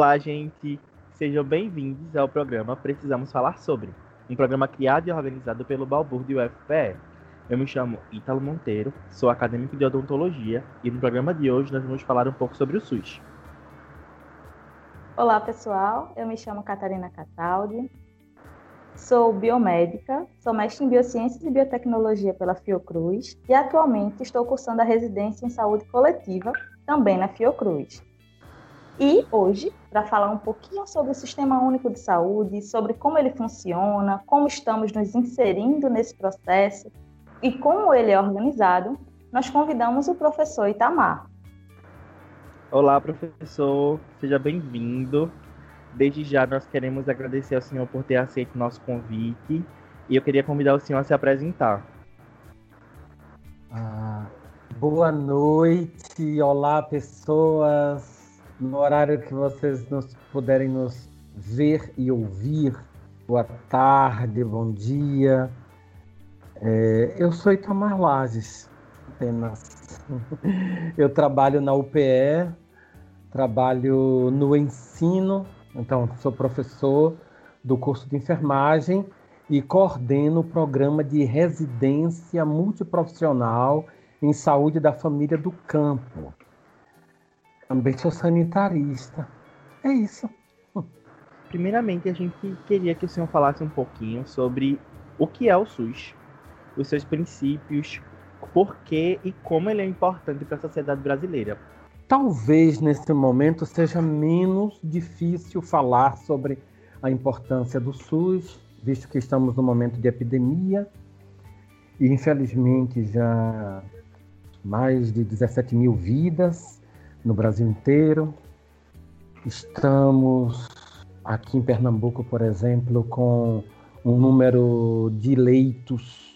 Olá, gente. Sejam bem-vindos ao programa Precisamos Falar Sobre, um programa criado e organizado pelo Balbúrdio UFPE. Eu me chamo Ítalo Monteiro, sou acadêmico de odontologia e no programa de hoje nós vamos falar um pouco sobre o SUS. Olá, pessoal. Eu me chamo Catarina Cataldi, sou biomédica, sou mestre em Biociências e Biotecnologia pela Fiocruz e atualmente estou cursando a residência em Saúde Coletiva, também na Fiocruz. E hoje, para falar um pouquinho sobre o Sistema Único de Saúde, sobre como ele funciona, como estamos nos inserindo nesse processo e como ele é organizado, nós convidamos o professor Itamar. Olá, professor, seja bem-vindo. Desde já nós queremos agradecer ao senhor por ter aceito o nosso convite e eu queria convidar o senhor a se apresentar. Ah, boa noite, olá pessoas no horário que vocês nos puderem nos ver e ouvir. Boa tarde, bom dia. É, eu sou Itamar Lages, apenas. Eu trabalho na UPE, trabalho no ensino, então sou professor do curso de enfermagem e coordeno o programa de residência multiprofissional em saúde da família do campo. Também sou sanitarista. É isso. Primeiramente, a gente queria que o senhor falasse um pouquinho sobre o que é o SUS, os seus princípios, por que e como ele é importante para a sociedade brasileira. Talvez nesse momento seja menos difícil falar sobre a importância do SUS, visto que estamos no momento de epidemia e infelizmente já mais de 17 mil vidas no Brasil inteiro. Estamos aqui em Pernambuco, por exemplo, com um número de leitos,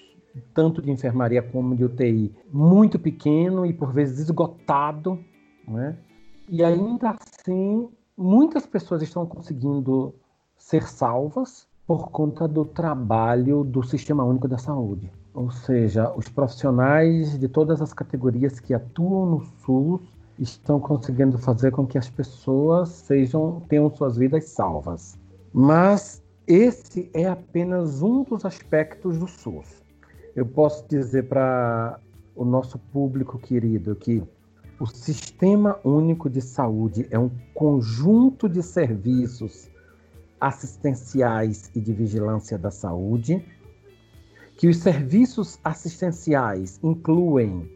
tanto de enfermaria como de UTI, muito pequeno e por vezes esgotado. Né? E ainda assim, muitas pessoas estão conseguindo ser salvas por conta do trabalho do Sistema Único da Saúde. Ou seja, os profissionais de todas as categorias que atuam no SUS estão conseguindo fazer com que as pessoas sejam tenham suas vidas salvas. Mas esse é apenas um dos aspectos do SUS. Eu posso dizer para o nosso público querido que o Sistema Único de Saúde é um conjunto de serviços assistenciais e de vigilância da saúde, que os serviços assistenciais incluem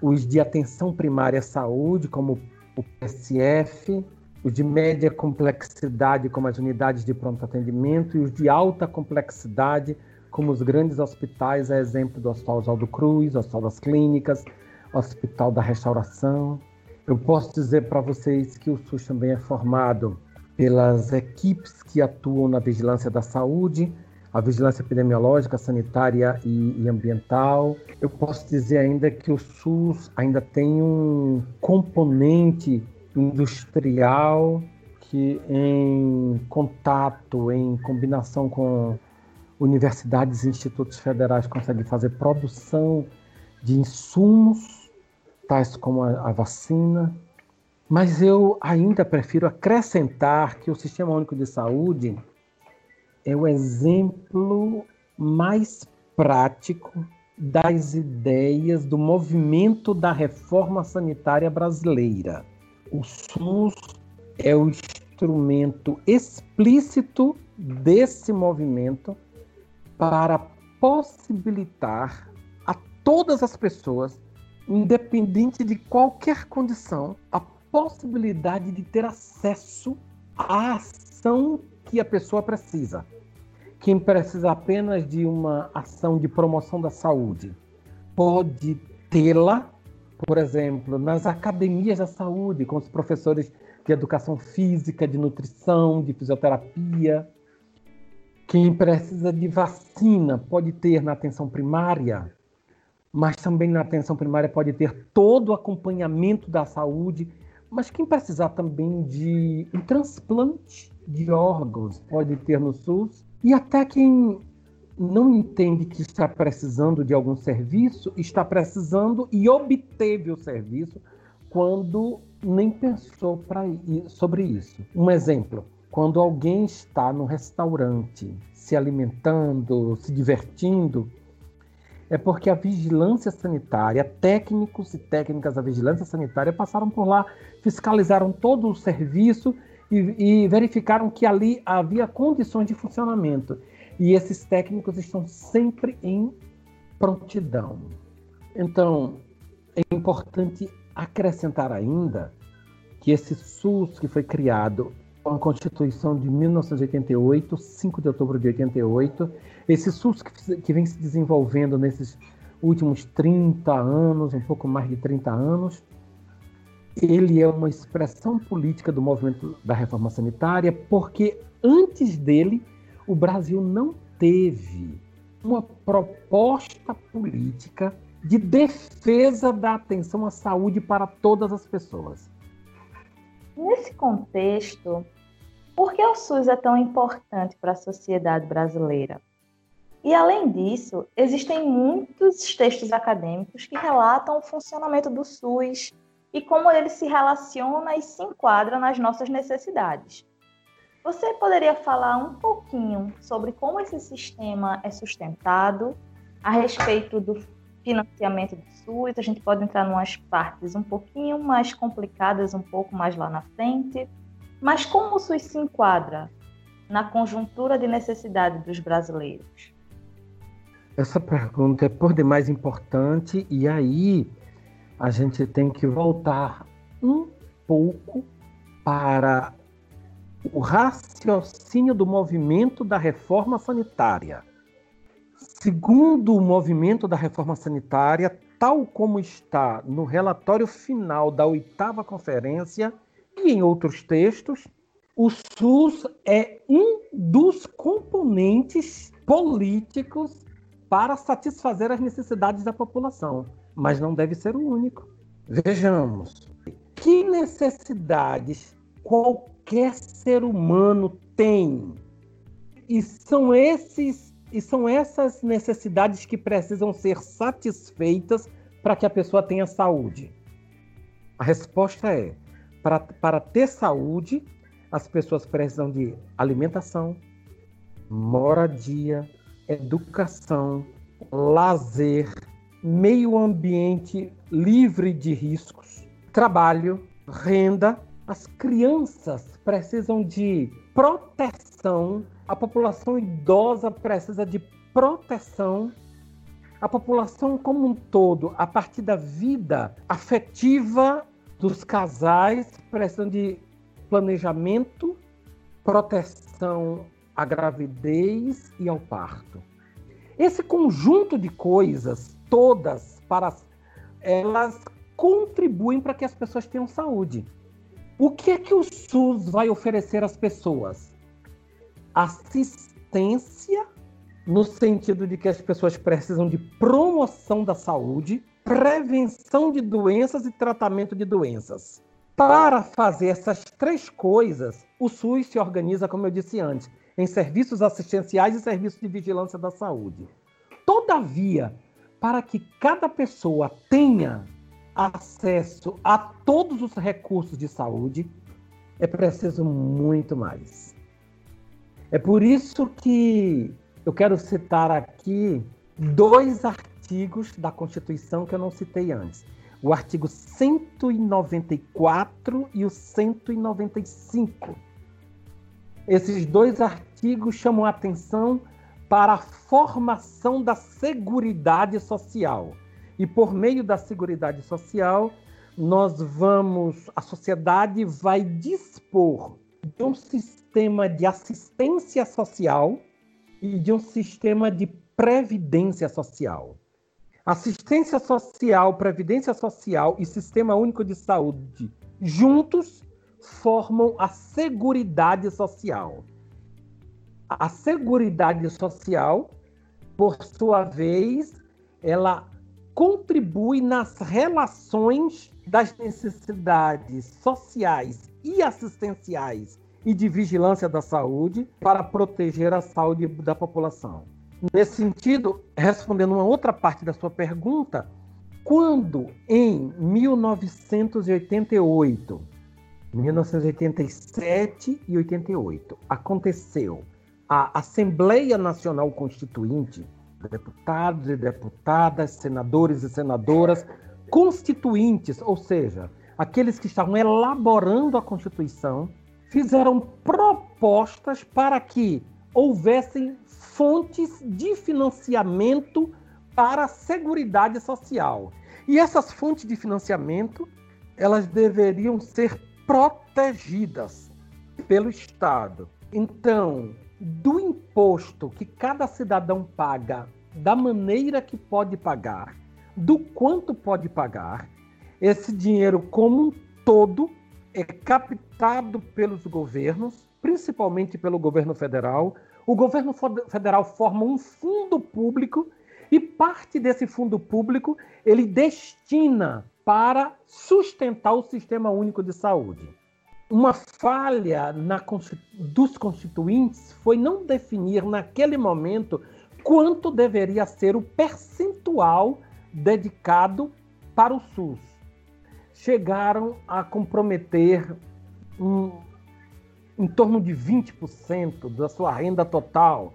os de atenção primária à saúde, como o PSF, os de média complexidade, como as unidades de pronto atendimento, e os de alta complexidade, como os grandes hospitais, a exemplo do Hospital Oswaldo Cruz, Hospital das Clínicas, Hospital da Restauração. Eu posso dizer para vocês que o SUS também é formado pelas equipes que atuam na vigilância da saúde, a vigilância epidemiológica, sanitária e, e, ambiental. Eu posso dizer ainda que o SUS ainda tem um componente industrial que, em contato, em combinação com universidades e institutos federais, consegue fazer produção de insumos, tais como a, a vacina. Mas eu ainda prefiro acrescentar que o Sistema Único de Saúde é o exemplo mais prático das ideias do movimento da reforma sanitária brasileira. O SUS é o instrumento explícito desse movimento para possibilitar a todas as pessoas, independente de qualquer condição, a possibilidade de ter acesso à ação que a pessoa precisa quem precisa apenas de uma ação de promoção da saúde pode tê-la, por exemplo, nas academias da saúde, com os professores de educação física, de nutrição, de fisioterapia. Quem precisa de vacina pode ter na atenção primária, mas também na atenção primária pode ter todo o acompanhamento da saúde. Mas quem precisar também de um transplante de órgãos pode ter no SUS e até quem não entende que está precisando de algum serviço, está precisando e obteve o serviço quando nem pensou pra, sobre isso. Um exemplo: quando alguém está no restaurante se alimentando, se divertindo, é porque a vigilância sanitária, técnicos e técnicas da vigilância sanitária passaram por lá, fiscalizaram todo o serviço e, e verificaram que ali havia condições de funcionamento. E esses técnicos estão sempre em prontidão. Então, é importante acrescentar ainda que esse SUS que foi criado com a Constituição de 1988, 5 de outubro de 88, esse SUS que, que vem se desenvolvendo nesses últimos 30 anos, um pouco mais de 30 anos, ele é uma expressão política do movimento da reforma sanitária, porque antes dele o Brasil não teve uma proposta política de defesa da atenção à saúde para todas as pessoas. Nesse contexto, por que o SUS é tão importante para a sociedade brasileira? E além disso, existem muitos textos acadêmicos que relatam o funcionamento do SUS e como ele se relaciona e se enquadra nas nossas necessidades. Você poderia falar um pouquinho sobre como esse sistema é sustentado, a respeito do financiamento do SUS? A gente pode entrar em umas partes um pouquinho mais complicadas, um pouco mais lá na frente. Mas como o SUS se enquadra na conjuntura de necessidade dos brasileiros? Essa pergunta é por demais importante e aí a gente tem que voltar um pouco para o raciocínio do movimento da reforma sanitária. Segundo o movimento da reforma sanitária, tal como está no relatório final da oitava conferência e em outros textos, o SUS é um dos componentes políticos para satisfazer as necessidades da população, mas não deve ser o único. Vejamos, que necessidades qualquer ser humano tem? E são esses e são essas necessidades que precisam ser satisfeitas para que a pessoa tenha saúde. A resposta é: para, para ter saúde, as pessoas precisam de alimentação, moradia, educação, lazer, meio ambiente livre de riscos, trabalho, renda. As crianças precisam de proteção, a população idosa precisa de proteção, a população como um todo, a partir da vida afetiva dos casais, precisam de planejamento, proteção à gravidez e ao parto. Esse conjunto de coisas, todas, para elas contribuem para que as pessoas tenham saúde. O que é que o SUS vai oferecer às pessoas? Assistência, no sentido de que as pessoas precisam de promoção da saúde, prevenção de doenças e tratamento de doenças. Para fazer essas três coisas, o SUS se organiza, como eu disse antes, em serviços assistenciais e serviços de vigilância da saúde. Todavia, para que cada pessoa tenha acesso a todos os recursos de saúde, é preciso muito mais. É por isso que eu quero citar aqui dois artigos da Constituição que eu não citei antes. O artigo 194 e o 195. Esses dois artigos chamam a atenção para a formação da Seguridade Social. E por meio da Seguridade Social, nós vamos, a sociedade vai dispor de um sistema de assistência social e de um sistema de previdência social. Assistência social, previdência social e sistema único de saúde juntos formam a Seguridade Social. A Seguridade Social, por sua vez, ela contribui nas relações das necessidades sociais e assistenciais e de vigilância da saúde para proteger a saúde da população. Nesse sentido, respondendo uma outra parte da sua pergunta, quando em 1988, 1987 e 88 aconteceu a Assembleia Nacional Constituinte, deputados e deputadas, senadores e senadoras constituintes, ou seja, aqueles que estavam elaborando a Constituição, fizeram propostas para que houvessem fontes de financiamento para a Seguridade Social. E essas fontes de financiamento, elas deveriam ser protegidas pelo Estado. Então, do imposto que cada cidadão paga, da maneira que pode pagar, do quanto pode pagar, esse dinheiro como um todo é captado pelos governos, principalmente pelo governo federal. O governo federal forma um fundo público e parte desse fundo público ele destina para sustentar o sistema único de saúde. Uma falha na, dos constituintes foi não definir naquele momento quanto deveria ser o percentual dedicado para o SUS. Chegaram a comprometer um, em torno de 20% da sua renda total.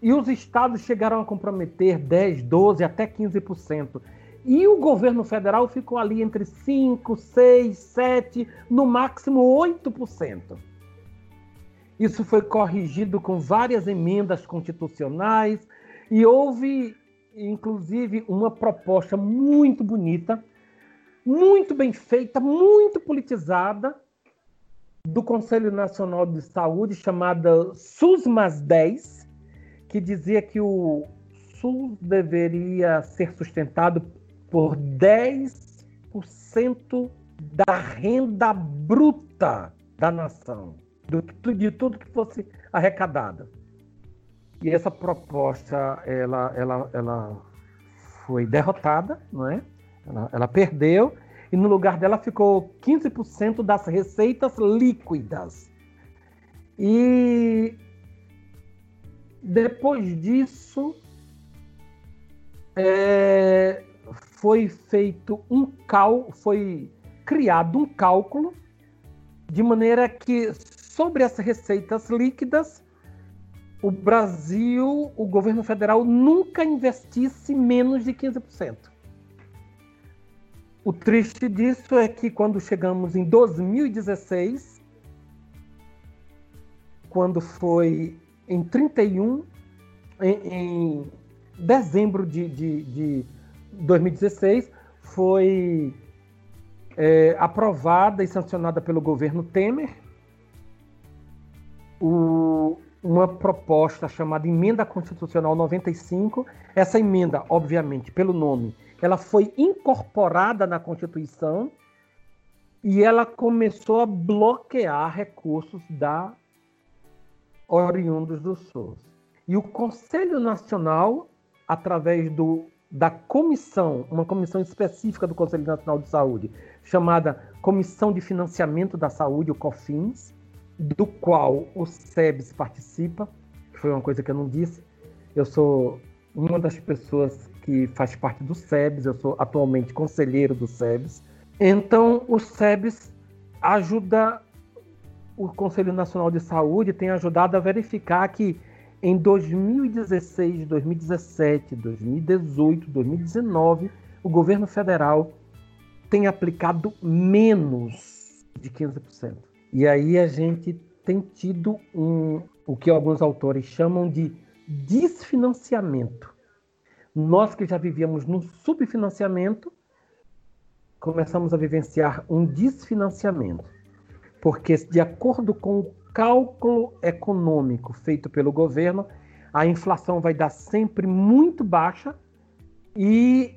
E os estados chegaram a comprometer 10, 12, até 15%. E o governo federal ficou ali entre 5, 6, 7, no máximo 8%. Isso foi corrigido com várias emendas constitucionais e houve, inclusive, uma proposta muito bonita, muito bem feita, muito politizada, do Conselho Nacional de Saúde, chamada SUS mais 10, que dizia que o SUS deveria ser sustentado por 10% da renda bruta da nação, de tudo que fosse arrecadado. E essa proposta, ela, ela, ela foi derrotada, não é? Ela, ela perdeu, e no lugar dela ficou 15% das receitas líquidas. E depois disso, é, foi feito um cal, foi criado um cálculo de maneira que sobre as receitas líquidas o Brasil, o governo federal nunca investisse menos de 15%. O triste disso é que quando chegamos em 2016, quando foi em 31, em, em dezembro de, de, de 2016, foi é, aprovada e sancionada pelo governo Temer o, uma proposta chamada Emenda Constitucional 95. Essa emenda, obviamente, pelo nome, ela foi incorporada na Constituição e ela começou a bloquear recursos da oriundos do SUS. E o Conselho Nacional, através do da comissão, uma comissão específica do Conselho Nacional de Saúde, chamada Comissão de Financiamento da Saúde, o COFINS, do qual o SEBS participa, que foi uma coisa que eu não disse. Eu sou uma das pessoas que faz parte do SEBS, eu sou atualmente conselheiro do SEBS. Então, o SEBS ajuda o Conselho Nacional de Saúde, tem ajudado a verificar que em 2016, 2017, 2018, 2019, o governo federal tem aplicado menos de 15%. E aí a gente tem tido um, o que alguns autores chamam de desfinanciamento. Nós que já vivíamos no subfinanciamento, começamos a vivenciar um desfinanciamento. Porque, de acordo com o cálculo econômico feito pelo governo, a inflação vai dar sempre muito baixa e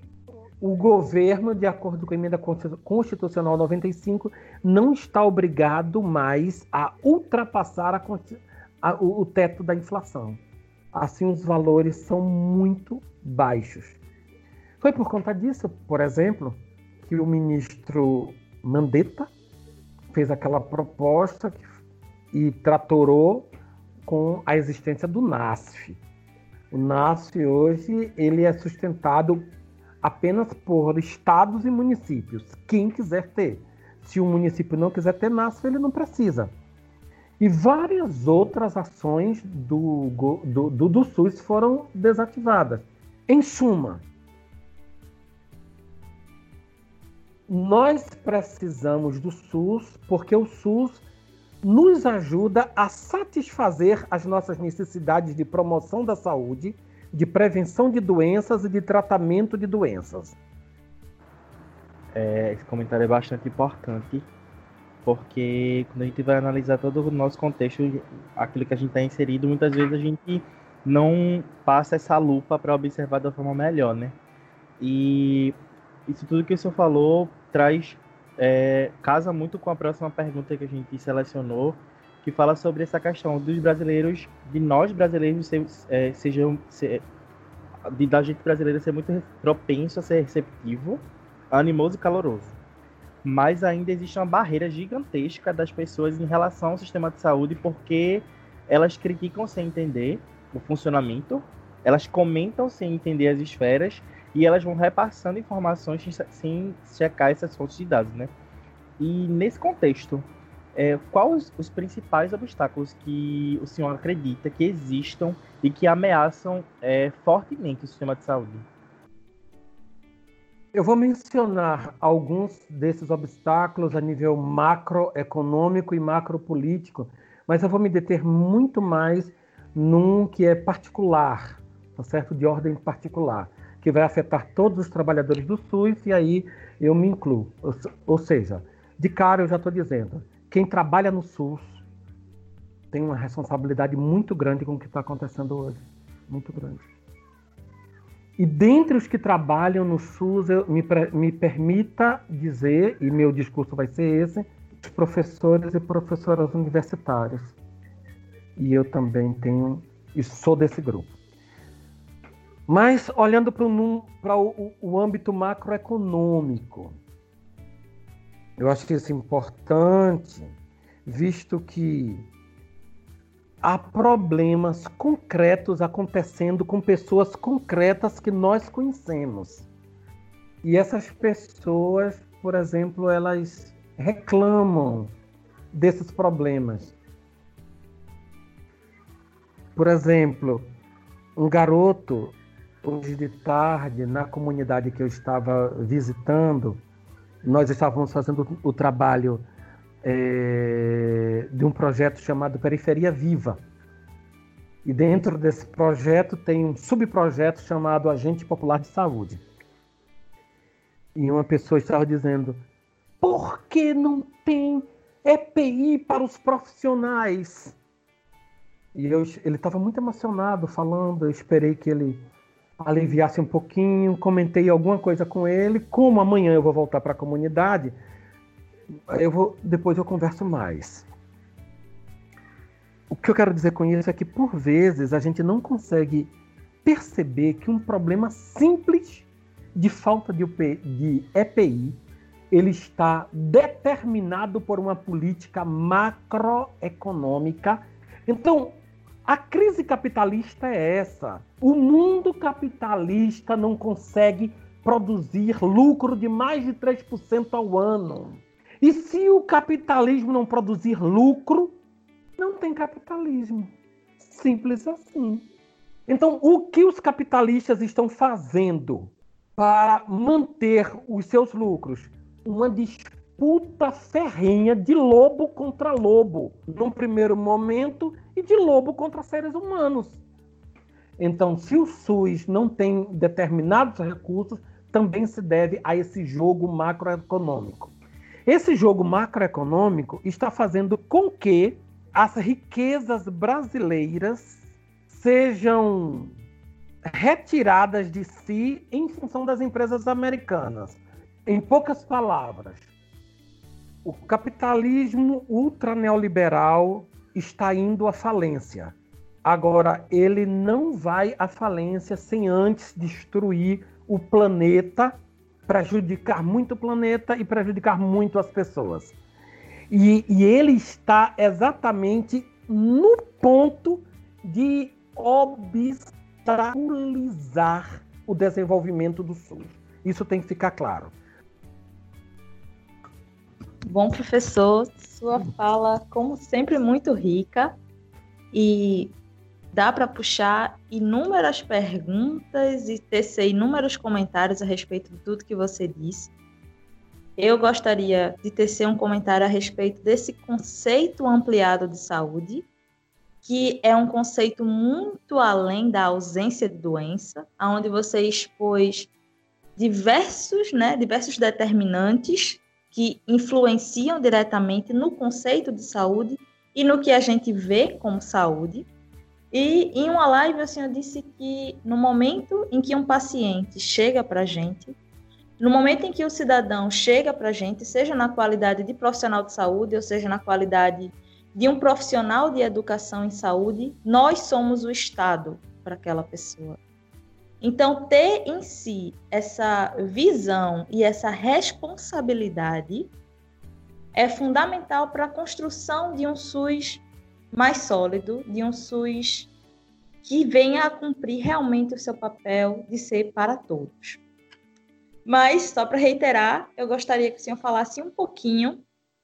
o governo, de acordo com a emenda constitucional 95, não está obrigado mais a ultrapassar a, a, o, o teto da inflação. Assim, os valores são muito baixos. Foi por conta disso, por exemplo, que o ministro Mandetta fez aquela proposta que e tratorou com a existência do NASF. O NASF hoje ele é sustentado apenas por estados e municípios. Quem quiser ter. Se o município não quiser ter NASF, ele não precisa. E várias outras ações do, do, do, do SUS foram desativadas. Em suma, nós precisamos do SUS porque o SUS nos ajuda a satisfazer as nossas necessidades de promoção da saúde, de prevenção de doenças e de tratamento de doenças. É, esse comentário é bastante importante, porque quando a gente vai analisar todo o nosso contexto, aquilo que a gente está inserido, muitas vezes a gente não passa essa lupa para observar da forma melhor, né? E isso tudo que o senhor falou traz é, casa muito com a próxima pergunta que a gente selecionou, que fala sobre essa questão dos brasileiros, de nós brasileiros ser, é, sejam ser, de, da gente brasileira ser muito propenso a ser receptivo, animoso e caloroso. Mas ainda existe uma barreira gigantesca das pessoas em relação ao sistema de saúde, porque elas criticam sem entender o funcionamento, elas comentam sem entender as esferas e elas vão repassando informações sem checar essas fontes de dados, né? E nesse contexto, é, quais os, os principais obstáculos que o senhor acredita que existam e que ameaçam é, fortemente o sistema de saúde? Eu vou mencionar alguns desses obstáculos a nível macroeconômico e macropolítico, mas eu vou me deter muito mais num que é particular, tá certo? De ordem particular que vai afetar todos os trabalhadores do SUS, e aí eu me incluo. Ou, seja, de cara eu já estou dizendo, quem trabalha no SUS tem uma responsabilidade muito grande com o que está acontecendo hoje. Muito grande. E dentre os que trabalham no SUS, eu, me, me permita dizer, e meu discurso vai ser esse, os professores e professoras universitárias. E eu também tenho, e sou desse grupo. Mas olhando para o, o, âmbito macroeconômico, eu acho que isso é importante, visto que há problemas concretos acontecendo com pessoas concretas que nós conhecemos. E essas pessoas, por exemplo, elas reclamam desses problemas. Por exemplo, um garoto hoje de tarde, na comunidade que eu estava visitando, nós estávamos fazendo o trabalho é, de um projeto chamado Periferia Viva. E dentro desse projeto tem um subprojeto chamado Agente Popular de Saúde. E uma pessoa estava dizendo: por que não tem EPI para os profissionais? E eu, ele estava muito emocionado falando, eu esperei que ele aliviasse um pouquinho, comentei alguma coisa com ele. Como amanhã eu vou voltar para a comunidade, eu vou depois eu converso mais. O que eu quero dizer com isso é que por vezes a gente não consegue perceber que um problema simples de falta de, de EPI ele está determinado por uma política macroeconômica. Então, a crise capitalista é essa. O mundo capitalista não consegue produzir lucro de mais de 3% ao ano. E se o capitalismo não produzir lucro, não tem capitalismo. Simples assim. Então, o que os capitalistas estão fazendo para manter os seus lucros? Uma disputa ferrenha de lobo contra lobo. Num primeiro momento, e de lobo contra seres humanos. Então, se o SUS não tem determinados recursos, também se deve a esse jogo macroeconômico. Esse jogo macroeconômico está fazendo com que as riquezas brasileiras sejam retiradas de si em função das empresas americanas. Em poucas palavras, o capitalismo ultraneoliberal está indo à falência. Agora, ele não vai à falência sem antes destruir o planeta, prejudicar muito o planeta e prejudicar muito as pessoas. E, e ele está exatamente no ponto de obstaculizar o desenvolvimento do SUS. Isso tem que ficar claro. Bom, professor, sua fala, como sempre, muito rica e dá para puxar inúmeras perguntas e tecer inúmeros comentários a respeito de tudo que você disse. Eu gostaria de tecer um comentário a respeito desse conceito ampliado de saúde, que é um conceito muito além da ausência de doença, onde você expôs diversos, né, diversos determinantes que influenciam diretamente no conceito de saúde e no que a gente vê como saúde. E em uma live o senhor disse que no momento em que um paciente chega para a gente, no momento em que o cidadão chega para a gente, seja na qualidade de profissional de saúde, ou seja na qualidade de um profissional de educação em saúde, nós somos o Estado para aquela pessoa. Então, ter em si essa visão e essa responsabilidade é fundamental para a construção de um SUS mais sólido, de um SUS que venha a cumprir realmente o seu papel de ser para todos. Mas, só para reiterar, eu gostaria que o senhor falasse um pouquinho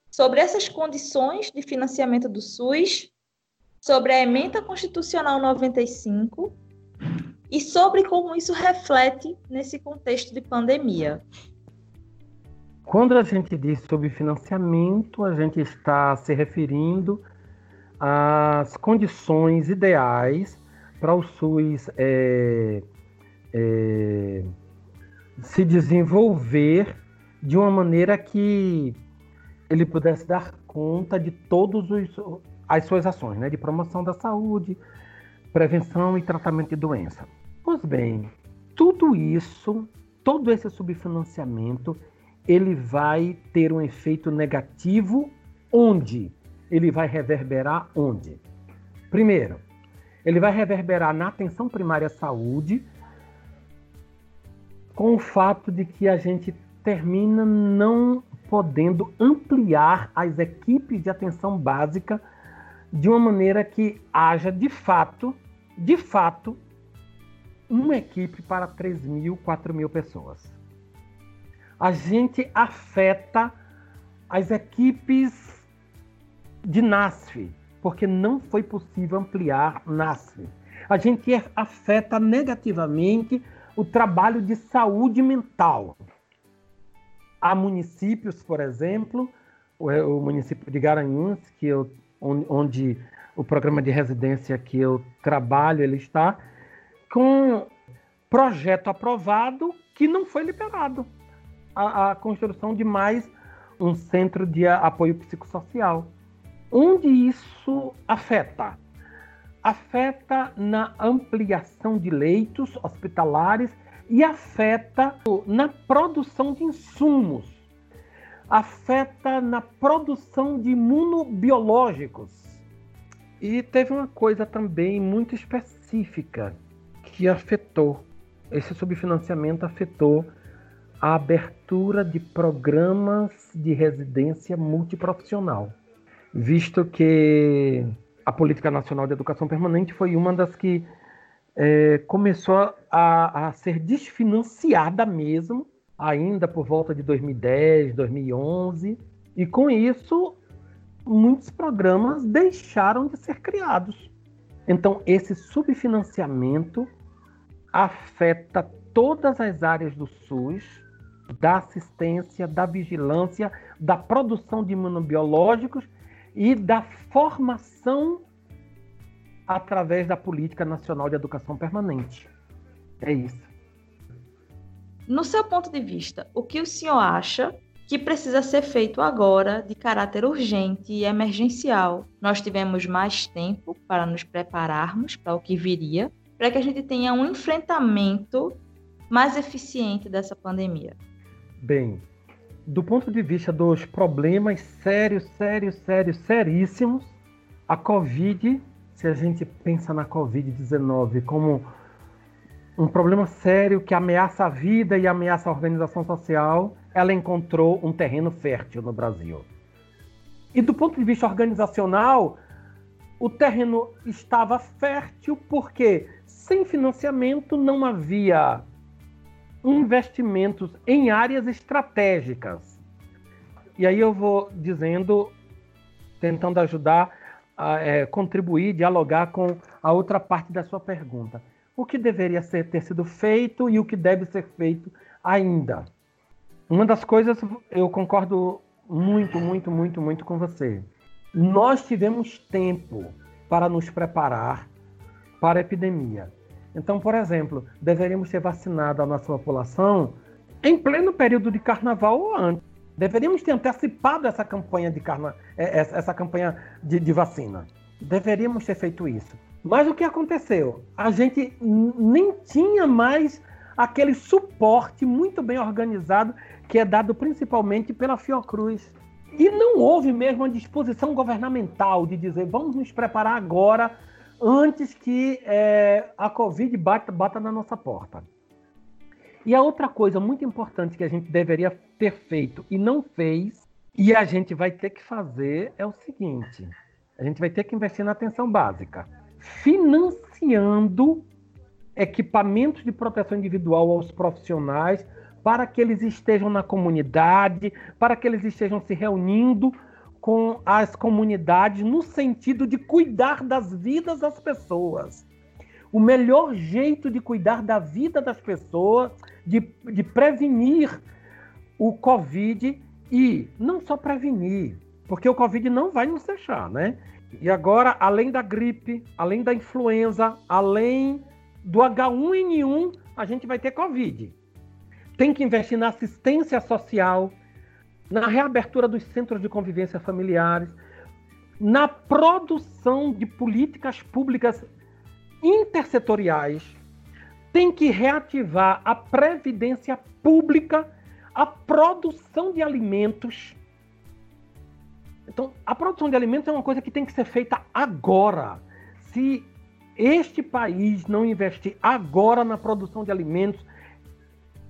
sobre essas condições de financiamento do SUS, sobre a emenda constitucional 95 e sobre como isso reflete nesse contexto de pandemia. Quando a gente diz sobre financiamento, a gente está se referindo às condições ideais para o SUS é, é, se desenvolver de uma maneira que ele pudesse dar conta de todas as suas ações, né, de promoção da saúde, prevenção e tratamento de doença. Pois bem, tudo isso, todo esse subfinanciamento, ele vai ter um efeito negativo onde? Ele vai reverberar onde? Primeiro, ele vai reverberar na atenção primária à saúde, com o fato de que a gente termina não podendo ampliar as equipes de atenção básica de uma maneira que haja de fato, de fato, uma equipe para 3 mil, 4 mil pessoas. A gente afeta as equipes de NASF, porque não foi possível ampliar NASF. A gente afeta negativamente o trabalho de saúde mental. Há municípios, por exemplo, o, município de Garanhuns, que eu, onde o programa de residência que eu trabalho ele está, com projeto aprovado que não foi liberado. A, a construção de mais um centro de apoio psicossocial. Onde isso afeta? Afeta na ampliação de leitos hospitalares e afeta na produção de insumos, afeta na produção de imunobiológicos. E teve uma coisa também muito específica que afetou, esse subfinanciamento afetou a abertura de programas de residência multiprofissional, visto que a Política Nacional de Educação Permanente foi uma das que é, começou a, a ser desfinanciada mesmo, ainda por volta de 2010, 2011, e com isso muitos programas deixaram de ser criados. Então, esse subfinanciamento afeta todas as áreas do SUS, da assistência, da vigilância, da produção de imunobiológicos e da formação através da Política Nacional de Educação Permanente. É isso. No seu ponto de vista, o que o senhor acha que precisa ser feito agora de caráter urgente e emergencial? Nós tivemos mais tempo para nos prepararmos para o que viria, para que a gente tenha um enfrentamento mais eficiente dessa pandemia? Bem, do ponto de vista dos problemas sérios, sérios, sérios, seríssimos, a Covid, se a gente pensa na Covid-19 como um problema sério que ameaça a vida e ameaça a organização social, ela encontrou um terreno fértil no Brasil. E do ponto de vista organizacional, o terreno estava fértil porque sem financiamento não havia investimentos em áreas estratégicas. E aí eu vou dizendo, tentando ajudar a é, contribuir, dialogar com a outra parte da sua pergunta. O que deveria ser, ter sido feito e o que deve ser feito ainda? Uma das coisas, eu concordo muito, muito, muito, muito com você. Nós tivemos tempo para nos preparar para a epidemia. Então, por exemplo, deveríamos ter vacinado a nossa população em pleno período de carnaval ou antes. Deveríamos ter antecipado essa campanha de, carna... É, essa campanha de, de vacina. Deveríamos ter feito isso. Mas o que aconteceu? A gente nem tinha mais aquele suporte muito bem organizado que é dado principalmente pela Fiocruz. E não houve mesmo uma disposição governamental de dizer vamos nos preparar agora antes que é, a Covid bata, bata na nossa porta. E a outra coisa muito importante que a gente deveria ter feito e não fez, e a gente vai ter que fazer, é o seguinte: a gente vai ter que investir na atenção básica, financiando equipamentos de proteção individual aos profissionais para que eles estejam na comunidade, para que eles estejam se reunindo com as comunidades no sentido de cuidar das vidas das pessoas. O melhor jeito de cuidar da vida das pessoas, de, de prevenir o Covid e não só prevenir, porque o Covid não vai nos deixar, né? E agora, além da gripe, além da influenza, além do H1N1, a gente vai ter Covid. Tem que investir na assistência social, na reabertura dos centros de convivência familiares, na produção de políticas públicas intersetoriais, tem que reativar a previdência pública, a produção de alimentos. Então, a produção de alimentos é uma coisa que tem que ser feita agora. Se este país não investir agora na produção de alimentos,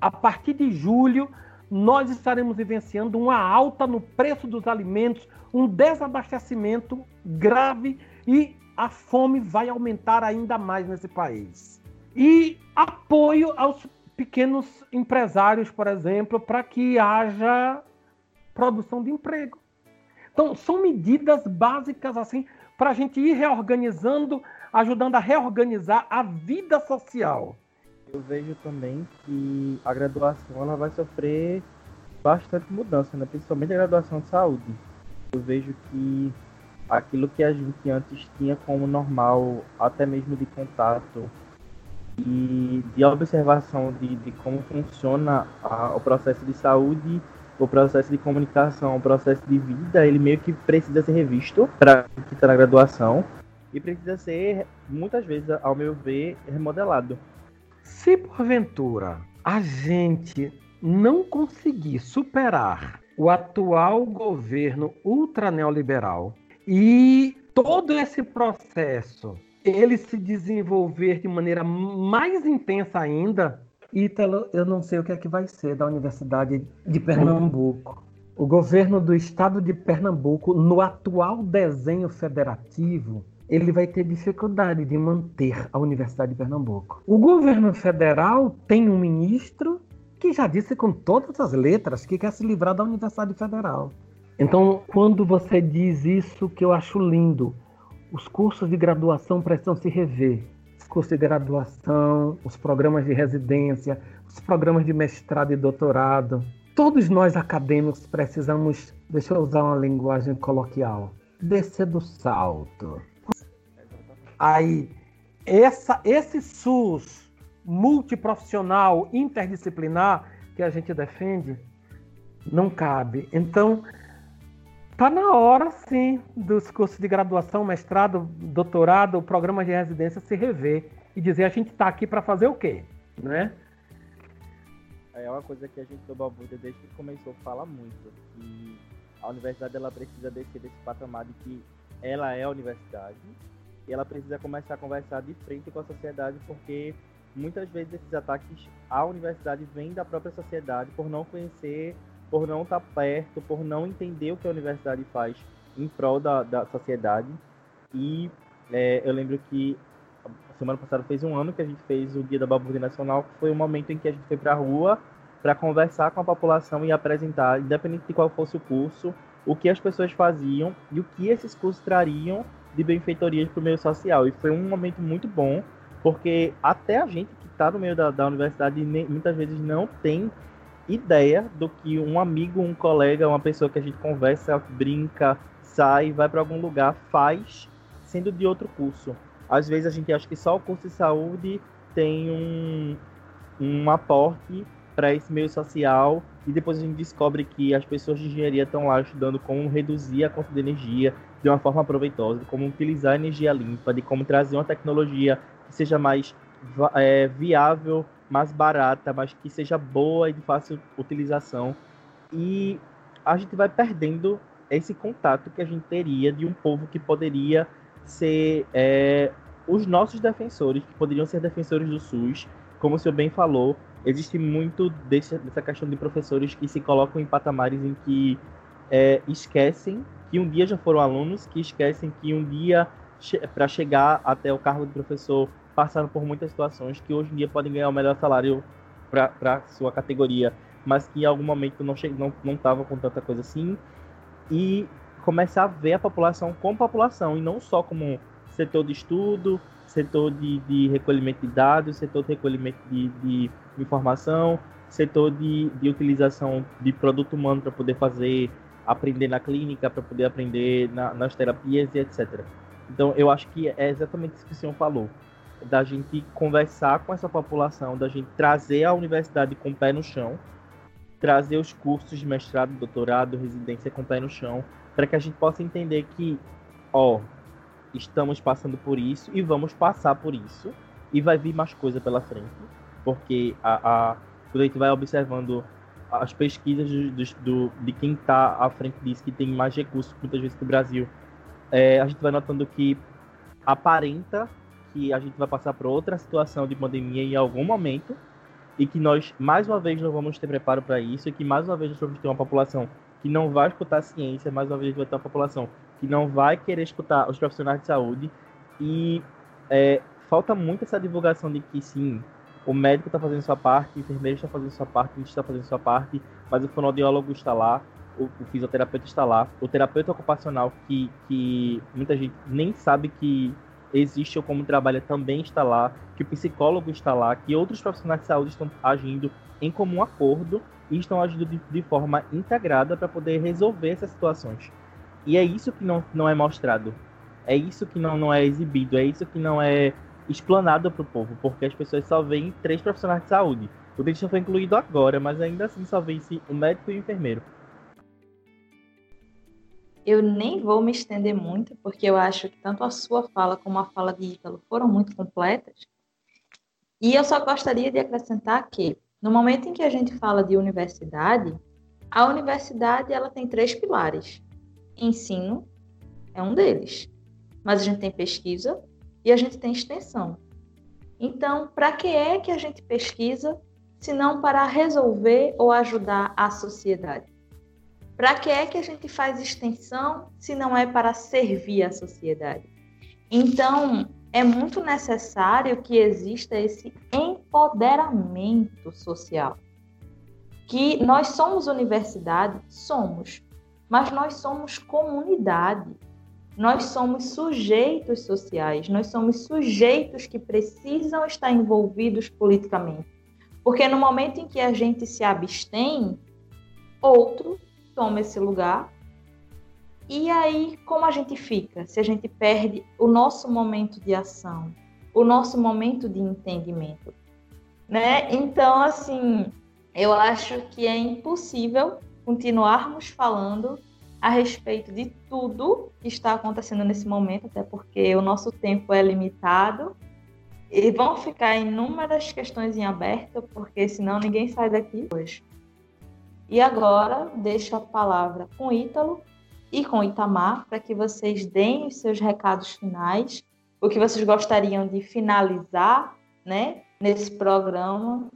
a partir de julho, nós estaremos vivenciando uma alta no preço dos alimentos, um desabastecimento grave e a fome vai aumentar ainda mais nesse país. E apoio aos pequenos empresários, por exemplo, para que haja produção de emprego. Então, são medidas básicas assim para a gente ir reorganizando, ajudando a reorganizar a vida social eu vejo também que a graduação ela vai sofrer bastante mudança, né? principalmente a graduação de saúde. Eu vejo que aquilo que a gente antes tinha como normal, até mesmo de contato e de observação de, de como funciona a, o processo de saúde, o processo de comunicação, o processo de vida, ele meio que precisa ser revisto para que está na graduação e precisa ser, muitas vezes, ao meu ver, remodelado. Se porventura a gente não conseguir superar o atual governo ultra neoliberal e todo esse processo ele se desenvolver de maneira mais intensa ainda, Ítalo, eu não sei o que é que vai ser da Universidade de Pernambuco. O governo do estado de Pernambuco, no atual desenho federativo, ele vai ter dificuldade de manter a Universidade de Pernambuco. O governo federal tem um ministro que já disse com todas as letras que quer se livrar da Universidade Federal. Então, quando você diz isso, que eu acho lindo, os cursos de graduação precisam se rever. Os cursos de graduação, os programas de residência, os programas de mestrado e doutorado. Todos nós acadêmicos precisamos, deixa eu usar uma linguagem coloquial, descer do salto. Aí, essa, esse SUS multiprofissional, interdisciplinar que a gente defende, não cabe. Então, está na hora, sim, dos cursos de graduação, mestrado, doutorado, programa de residência se rever e dizer a gente está aqui para fazer o quê, né? É uma coisa que a gente do Balbúrdia, desde que começou, fala muito, que a universidade ela precisa descer desse patamar de que ela é a universidade, e ela precisa começar a conversar de frente com a sociedade, porque muitas vezes esses ataques à universidade vêm da própria sociedade por não conhecer, por não estar perto, por não entender o que a universidade faz em prol da, da sociedade. E é, eu lembro que semana passada fez um ano que a gente fez o Dia da Balbúrdia Nacional, que foi o momento em que a gente foi para a rua para conversar com a população e apresentar, independente de qual fosse o curso, o que as pessoas faziam e o que esses cursos trariam de benfeitorias para o meio social. E foi um momento muito bom, porque até a gente que está no meio da, da universidade muitas vezes não tem ideia do que um amigo, um colega, uma pessoa que a gente conversa, brinca, sai, vai para algum lugar, faz, sendo de outro curso. Às vezes a gente acha que só o curso de saúde tem um, um aporte para esse meio social e depois a gente descobre que as pessoas de engenharia estão lá estudando como reduzir a conta de energia de uma forma proveitosa, de como utilizar energia limpa, de como trazer uma tecnologia que seja mais é, viável, mais barata, mas que seja boa e de fácil utilização. E a gente vai perdendo esse contato que a gente teria de um povo que poderia ser é, os nossos defensores, que poderiam ser defensores do SUS. Como o senhor bem falou, existe muito desse, dessa questão de professores que se colocam em patamares em que é, esquecem que um dia já foram alunos, que esquecem que um dia, para chegar até o cargo de professor, passaram por muitas situações que hoje em dia podem ganhar o melhor salário para sua categoria, mas que em algum momento não estavam não, não com tanta coisa assim. E começar a ver a população como população e não só como setor de estudo, setor de, de recolhimento de dados, setor de recolhimento de, de informação, setor de, de utilização de produto humano para poder fazer, aprender na clínica, para poder aprender na, nas terapias e etc. Então, eu acho que é exatamente isso que o senhor falou, da gente conversar com essa população, da gente trazer a universidade com o pé no chão, trazer os cursos de mestrado, doutorado, residência com o pé no chão, para que a gente possa entender que, ó, estamos passando por isso e vamos passar por isso e vai vir mais coisa pela frente, porque a, a quando a gente vai observando as pesquisas do, do, de quem está à frente disso, que tem mais recursos muitas vezes que o Brasil, é, a gente vai notando que aparenta que a gente vai passar por outra situação de pandemia em algum momento e que nós mais uma vez não vamos ter preparo para isso e que mais uma vez nós vamos ter uma população que não vai escutar a ciência, mais uma vez vai ter uma população que não vai querer escutar os profissionais de saúde e é, falta muito essa divulgação de que sim, o médico está fazendo sua parte, o enfermeiro está fazendo sua parte, gente está fazendo sua parte, mas o fonoaudiólogo está lá, o, o, fisioterapeuta está lá, o terapeuta ocupacional que, que muita gente nem sabe que existe ou como trabalha também está lá, que o psicólogo está lá, que outros profissionais de saúde estão agindo em comum acordo e estão agindo de, de forma integrada para poder resolver essas situações. E é isso que não, não é mostrado. É isso que não, não é exibido. É isso que não é explanado para o povo. Porque as pessoas só veem três profissionais de saúde. O dentista foi incluído agora, mas ainda assim só vê o médico e o enfermeiro. Eu nem vou me estender muito, porque eu acho que tanto a sua fala como a fala de Ítalo foram muito completas. E eu só gostaria de acrescentar que no momento em que a gente fala de universidade, a universidade ela tem três pilares. Ensino é um deles, mas a gente tem pesquisa e a gente tem extensão. Então, para que é que a gente pesquisa se não para resolver ou ajudar a sociedade? Para que é que a gente faz extensão se não é para servir a sociedade? Então, é muito necessário que exista esse empoderamento social. Que nós somos universidade, somos, mas nós somos comunidade. Nós somos sujeitos sociais, nós somos sujeitos que precisam estar envolvidos politicamente. Porque no momento em que a gente se abstém, outro toma esse lugar e aí, como a gente fica se a gente perde o nosso momento de ação, o nosso momento de entendimento, né? Então, assim, eu acho que é impossível continuarmos falando a respeito de tudo que está acontecendo nesse momento, até porque o nosso tempo é limitado e vão ficar inúmeras questões em aberto, porque senão ninguém sai daqui hoje. E agora deixo a palavra com Ítalo e com Itamar para que vocês deem os seus recados finais, o que vocês gostariam de finalizar, né, nesse programa,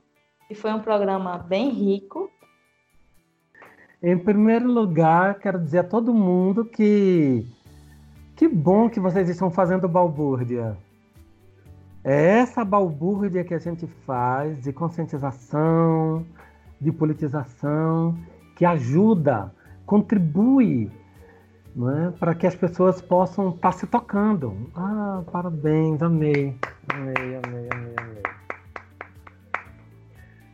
que foi um programa bem rico. Em primeiro lugar, quero dizer a todo mundo que que bom que vocês estão fazendo balbúrdia. É essa balbúrdia que a gente faz de conscientização, de politização, que ajuda, contribui é? para que as pessoas possam estar tá se tocando. Ah, parabéns, amei, amei, amei, amei, amei.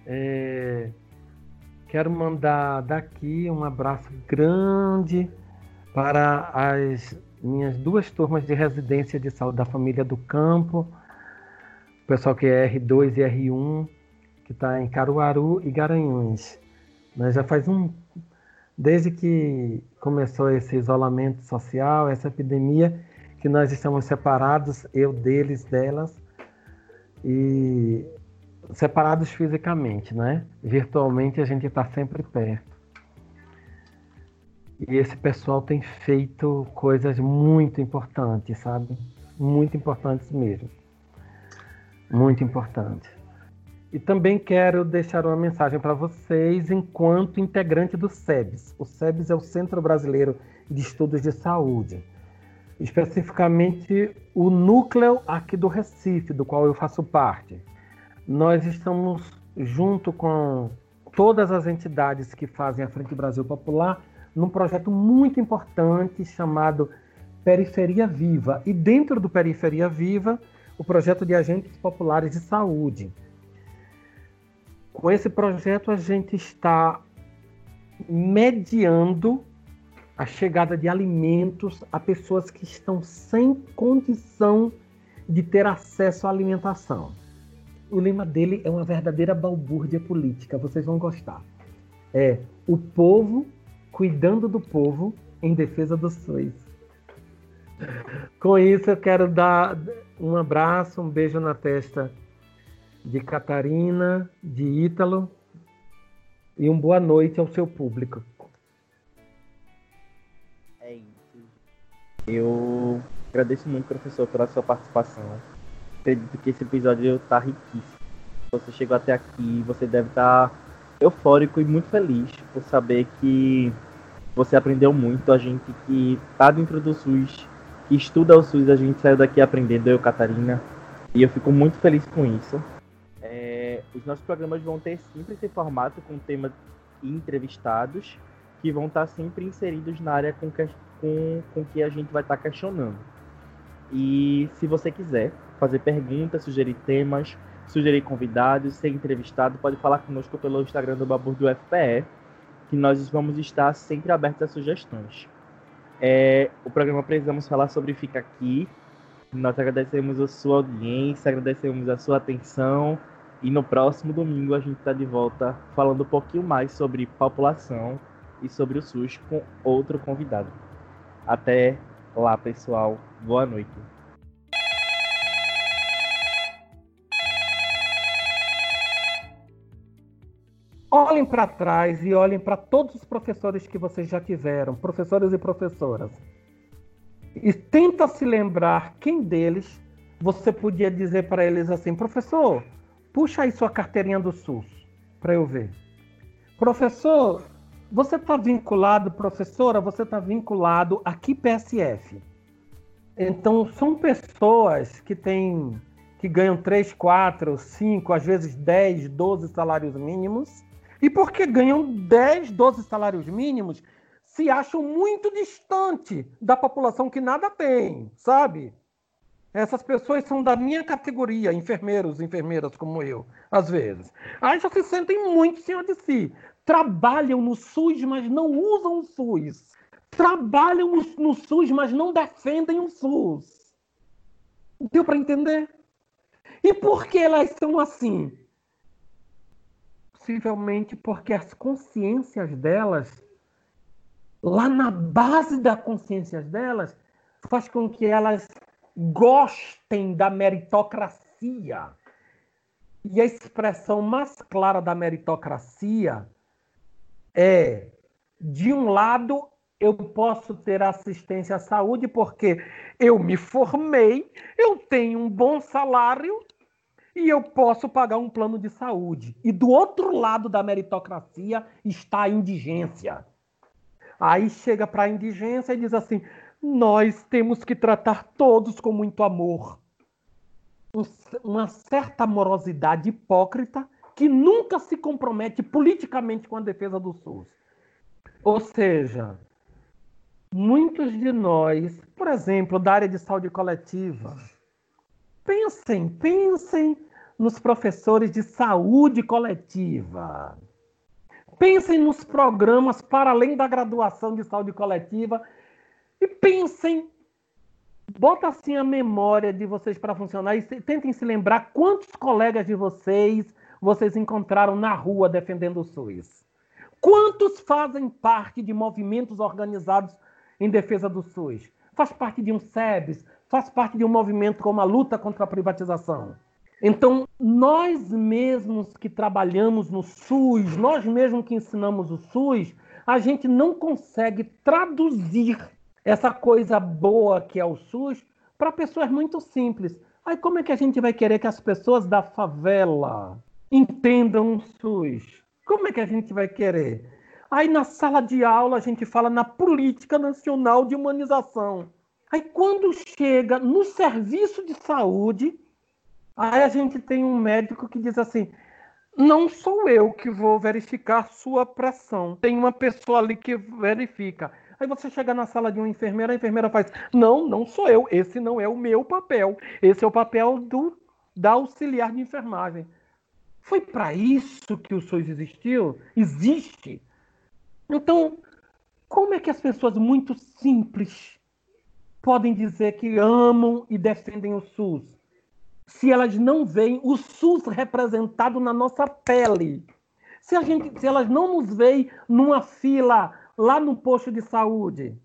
É, quero mandar daqui um abraço grande para as minhas duas turmas de residência de saúde da família do campo, o pessoal que é R2 e R1, que está em Caruaru e Garanhuns. Mas já faz um desde que começou esse isolamento social, essa epidemia, que nós estamos separados, eu deles, delas, e separados fisicamente, né? Virtualmente a gente está sempre perto. E esse pessoal tem feito coisas muito importantes, sabe? Muito importantes mesmo. Muito importantes. E também quero deixar uma mensagem para vocês enquanto integrante do SEBS. O SEBS é o Centro Brasileiro de Estudos de Saúde. Especificamente o núcleo aqui do Recife, do qual eu faço parte. Nós estamos junto com todas as entidades que fazem a Frente Brasil Popular num projeto muito importante chamado Periferia Viva. E dentro do Periferia Viva, o projeto de agentes populares de saúde com esse projeto, a gente está mediando a chegada de alimentos a pessoas que estão sem condição de ter acesso à alimentação. O lema dele é uma verdadeira balbúrdia política, vocês vão gostar. É o povo cuidando do povo em defesa do SUS. Com isso, eu quero dar um abraço, um beijo na testa de Catarina, de Ítalo e uma boa noite ao seu público. É isso. Eu agradeço muito, professor, pela sua participação. Acredito que esse episódio está riquíssimo. Você chegou até aqui, você deve estar tá eufórico e muito feliz por saber que você aprendeu muito. A gente que está dentro do SUS, que estuda o SUS, a gente saiu daqui aprendendo, eu, Catarina. E eu fico muito feliz com isso. Os nossos programas vão ter sempre esse formato com temas entrevistados que vão estar sempre inseridos na área com, que, com, com que a gente vai estar questionando. E se você quiser fazer perguntas, sugerir temas, sugerir convidados, ser entrevistado, pode falar conosco pelo Instagram do Babur do FPE, que nós vamos estar sempre abertos a sugestões. É, o programa Precisamos Falar sobre Fica Aqui. Nós agradecemos a sua audiência, agradecemos a sua atenção e no próximo domingo a gente está de volta falando um pouquinho mais sobre população e sobre o SUS com outro convidado. Até lá, pessoal. Boa noite. Olhem para trás e olhem para todos os professores que vocês já tiveram, professores e professoras. E tenta se lembrar quem deles você podia dizer para eles assim, professor, Puxa aí sua carteirinha do SUS para eu ver. Professor, você está vinculado, professora, você está vinculado aqui PSF. Então, são pessoas que têm que ganham 3, 4, 5, às vezes 10, 12 salários mínimos. E porque ganham 10, 12 salários mínimos, se acham muito distante da população que nada tem, sabe? Essas pessoas são da minha categoria, enfermeiros, enfermeiras como eu, às vezes. Aí já se sentem muito cima de si. Trabalham no SUS, mas não usam o SUS. Trabalham no SUS, mas não defendem o SUS. Deu para entender? E por que elas são assim? Possivelmente porque as consciências delas, lá na base das consciências delas, faz com que elas gostem da meritocracia. E a expressão mais clara da meritocracia é: de um lado, eu posso ter assistência à saúde porque eu me formei, eu tenho um bom salário e eu posso pagar um plano de saúde. E do outro lado da meritocracia está a indigência. Aí chega para a indigência e diz assim: nós temos que tratar todos com muito amor. uma certa morosidade hipócrita que nunca se compromete politicamente com a defesa do SUS. Ou seja, muitos de nós, por exemplo, da área de saúde coletiva, pensem, pensem nos professores de saúde coletiva. Pensem nos programas para além da graduação de saúde coletiva e pensem bota assim a memória de vocês para funcionar e tentem se lembrar quantos colegas de vocês vocês encontraram na rua defendendo o SUS. Quantos fazem parte de movimentos organizados em defesa do SUS? Faz parte de um SEBS, faz parte de um movimento como a luta contra a privatização. Então, nós mesmos que trabalhamos no SUS, nós mesmos que ensinamos o SUS, a gente não consegue traduzir essa coisa boa que é o SUS para pessoas muito simples. Aí como é que a gente vai querer que as pessoas da favela entendam o SUS? Como é que a gente vai querer? Aí na sala de aula a gente fala na política nacional de humanização. Aí quando chega no serviço de saúde, aí a gente tem um médico que diz assim: não sou eu que vou verificar sua pressão. Tem uma pessoa ali que verifica. Aí você chega na sala de uma enfermeira, a enfermeira faz: Não, não sou eu. Esse não é o meu papel. Esse é o papel do da auxiliar de enfermagem. Foi para isso que o SUS existiu? Existe. Então, como é que as pessoas muito simples podem dizer que amam e defendem o SUS? Se elas não veem o SUS representado na nossa pele. Se, a gente, se elas não nos veem numa fila lá no posto de saúde.